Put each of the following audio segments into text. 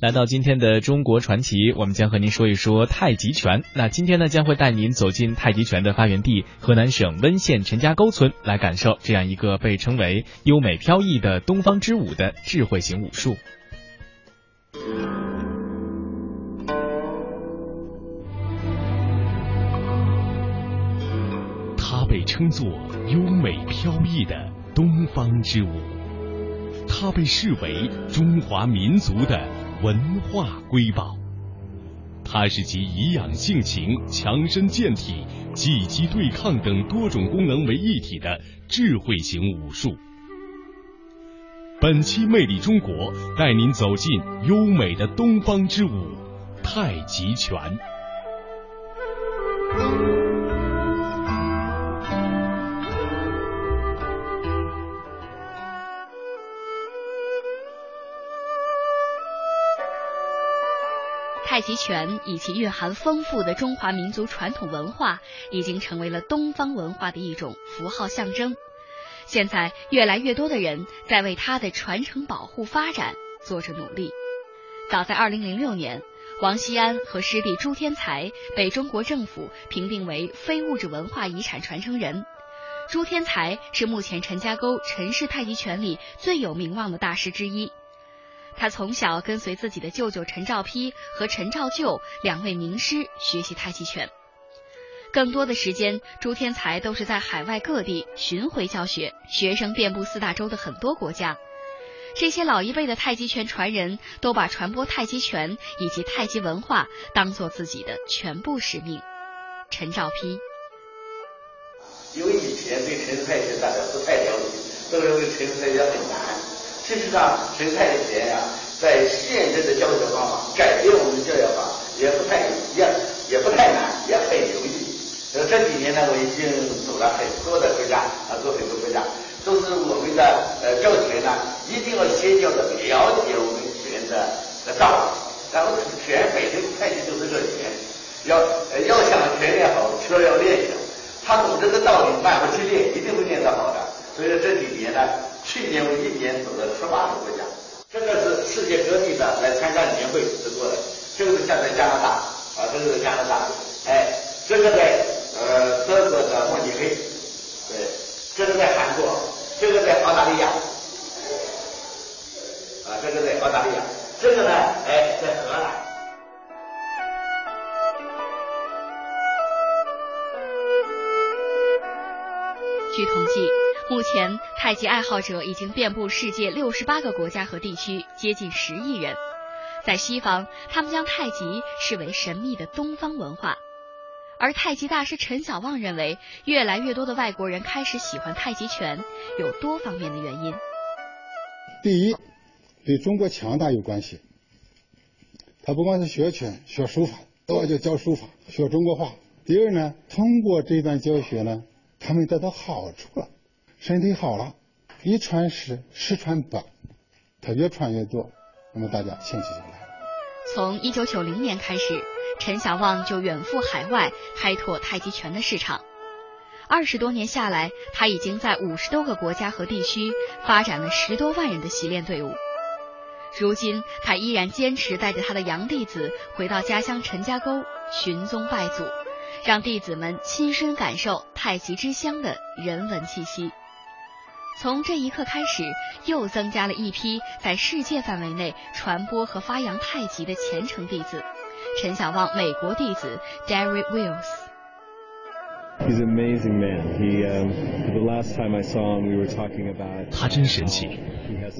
来到今天的中国传奇，我们将和您说一说太极拳。那今天呢，将会带您走进太极拳的发源地河南省温县陈家沟村，来感受这样一个被称为优美飘逸的东方之舞的智慧型武术。它被称作优美飘逸的东方之舞，它被视为中华民族的。文化瑰宝，它是集颐养性情、强身健体、击击对抗等多种功能为一体的智慧型武术。本期《魅力中国》带您走进优美的东方之舞——太极拳。太极拳以及蕴含丰富的中华民族传统文化，已经成为了东方文化的一种符号象征。现在，越来越多的人在为它的传承、保护、发展做着努力。早在2006年，王锡安和师弟朱天才被中国政府评定为非物质文化遗产传承人。朱天才是目前陈家沟陈氏太极拳里最有名望的大师之一。他从小跟随自己的舅舅陈兆丕和陈兆旧两位名师学习太极拳，更多的时间，朱天才都是在海外各地巡回教学，学生遍布四大洲的很多国家。这些老一辈的太极拳传人都把传播太极拳以及太极文化当做自己的全部使命。陈兆丕，因为以前对陈太极大家不太了解，都认为陈太极很难。事实上，陈太极拳呀，在现在的教学方法改变我们的教学法也不太也也不太难，也很容易。呃，这几年呢，我已经走了很多的国家啊，走很多国家，都是我们的呃教学呢，一定要先要的了解我们拳的的道理，然后拳本身太极就是个拳，要要想拳练好，需要练习。他懂这个道理，慢慢去练，一定会练得好的。所以说这几年呢。去年我一年走了十八个国家，这个是世界各地的来参加年会直播的，这个是像在加拿大啊，这个是加拿大，哎，这个在呃德国的慕尼黑，对，这个在韩国，这个在澳大利亚，啊，这个在澳大利亚，这个呢，哎，在荷兰。据统计。目前，太极爱好者已经遍布世界六十八个国家和地区，接近十亿人。在西方，他们将太极视为神秘的东方文化。而太极大师陈小旺认为，越来越多的外国人开始喜欢太极拳，有多方面的原因。第一，对中国强大有关系。他不光是学拳、学书法，都要教书法、学中国画。第二呢，通过这段教学呢，他们得到好处了。身体好了，一传十，十传百，他越传越多，那么大家兴趣就来了。从一九九零年开始，陈小旺就远赴海外开拓太极拳的市场。二十多年下来，他已经在五十多个国家和地区发展了十多万人的习练队伍。如今，他依然坚持带着他的洋弟子回到家乡陈家沟寻宗拜祖，让弟子们亲身感受太极之乡的人文气息。从这一刻开始，又增加了一批在世界范围内传播和发扬太极的虔诚弟子。陈小旺，美国弟子 Derry Wills。Amazing man hethe lasttimeizonwewere talking about 他真神奇。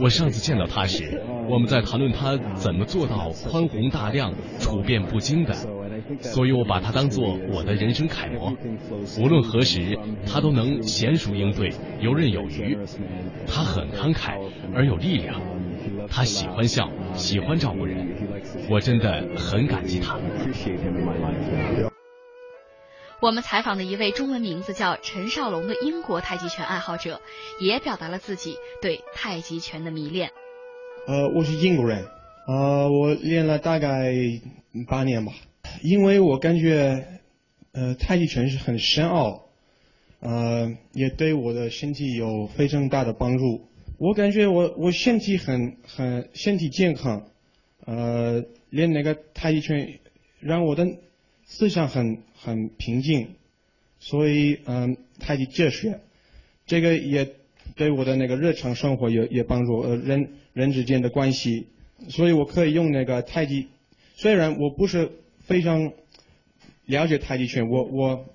我上次见到他时，我们在谈论他怎么做到宽宏大量、处变不惊的。所以我把他当做我的人生楷模，无论何时，他都能娴熟应对，游刃有余。他很慷慨而有力量，他喜欢笑，喜欢照顾人，我真的很感激他。我们采访的一位中文名字叫陈少龙的英国太极拳爱好者，也表达了自己对太极拳的迷恋。呃，我是英国人，呃，我练了大概八年吧。因为我感觉，呃，太极拳是很深奥，呃，也对我的身体有非常大的帮助。我感觉我我身体很很身体健康，呃，练那个太极拳让我的思想很很平静，所以嗯，太极哲学这个也对我的那个日常生活也也帮助，呃，人人之间的关系，所以我可以用那个太极，虽然我不是非常了解太极拳，我我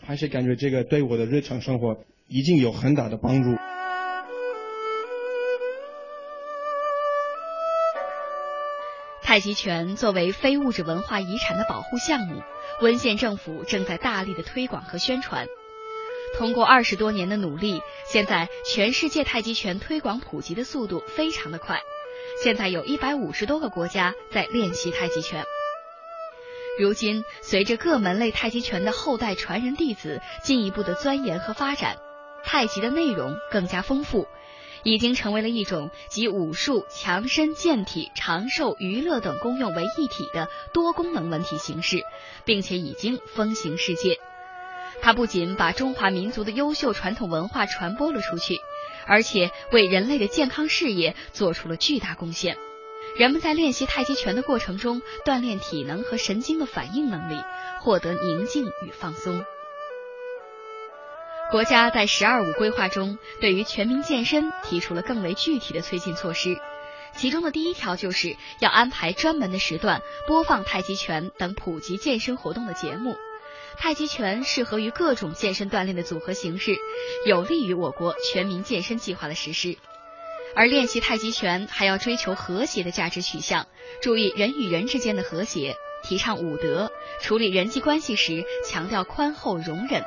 还是感觉这个对我的日常生活已经有很大的帮助。太极拳作为非物质文化遗产的保护项目，温县政府正在大力的推广和宣传。通过二十多年的努力，现在全世界太极拳推广普及的速度非常的快。现在有一百五十多个国家在练习太极拳。如今，随着各门类太极拳的后代传人弟子进一步的钻研和发展，太极的内容更加丰富。已经成为了一种集武术、强身健体、长寿、娱乐等功用为一体的多功能文体形式，并且已经风行世界。它不仅把中华民族的优秀传统文化传播了出去，而且为人类的健康事业做出了巨大贡献。人们在练习太极拳的过程中，锻炼体能和神经的反应能力，获得宁静与放松。国家在“十二五”规划中，对于全民健身提出了更为具体的推进措施。其中的第一条就是要安排专门的时段播放太极拳等普及健身活动的节目。太极拳适合于各种健身锻炼的组合形式，有利于我国全民健身计划的实施。而练习太极拳还要追求和谐的价值取向，注意人与人之间的和谐，提倡武德，处理人际关系时强调宽厚容忍。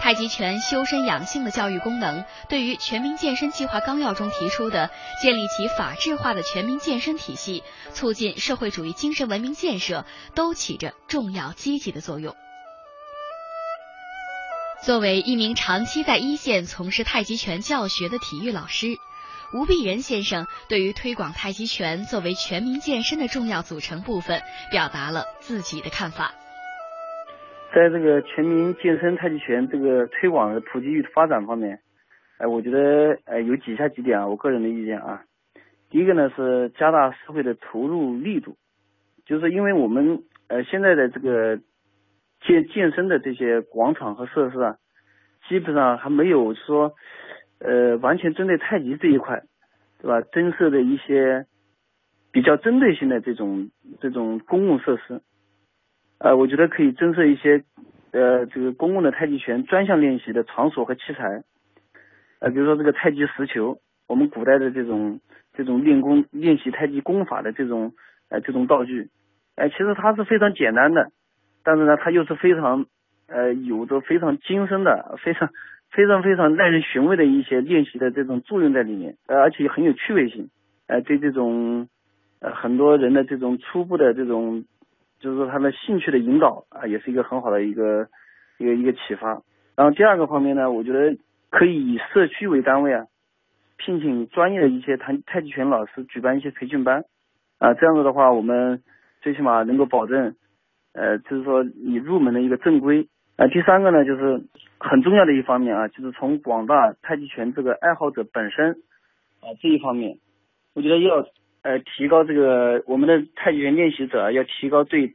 太极拳修身养性的教育功能，对于全民健身计划纲要中提出的建立起法治化的全民健身体系，促进社会主义精神文明建设，都起着重要积极的作用。作为一名长期在一线从事太极拳教学的体育老师，吴碧仁先生对于推广太极拳作为全民健身的重要组成部分，表达了自己的看法。在这个全民健身太极拳这个推广的普及与发展方面，哎，我觉得呃有以下几点啊，我个人的意见啊。第一个呢是加大社会的投入力度，就是因为我们呃现在的这个健健身的这些广场和设施啊，基本上还没有说呃完全针对太极这一块，对吧？增设的一些比较针对性的这种这种公共设施。呃，我觉得可以增设一些，呃，这个公共的太极拳专项练习的场所和器材，呃，比如说这个太极石球，我们古代的这种这种练功练习太极功法的这种呃这种道具，哎，其实它是非常简单的，但是呢，它又是非常呃有着非常精深的、非常非常非常耐人寻味的一些练习的这种作用在里面，呃，而且很有趣味性，呃，对这种呃很多人的这种初步的这种。就是说，他的兴趣的引导啊，也是一个很好的一个一个一个启发。然后第二个方面呢，我觉得可以以社区为单位啊，聘请专业的一些太太极拳老师举办一些培训班啊，这样子的话，我们最起码能够保证，呃，就是说你入门的一个正规。啊，第三个呢，就是很重要的一方面啊，就是从广大太极拳这个爱好者本身啊这一方面，我觉得要。呃，提高这个我们的太极拳练习者要提高对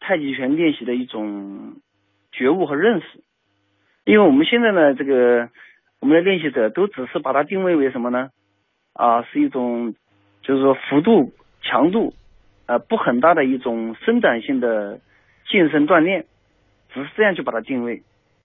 太极拳练习的一种觉悟和认识，因为我们现在呢，这个我们的练习者都只是把它定位为什么呢？啊，是一种就是说幅度、强度啊不很大的一种伸展性的健身锻炼，只是这样去把它定位。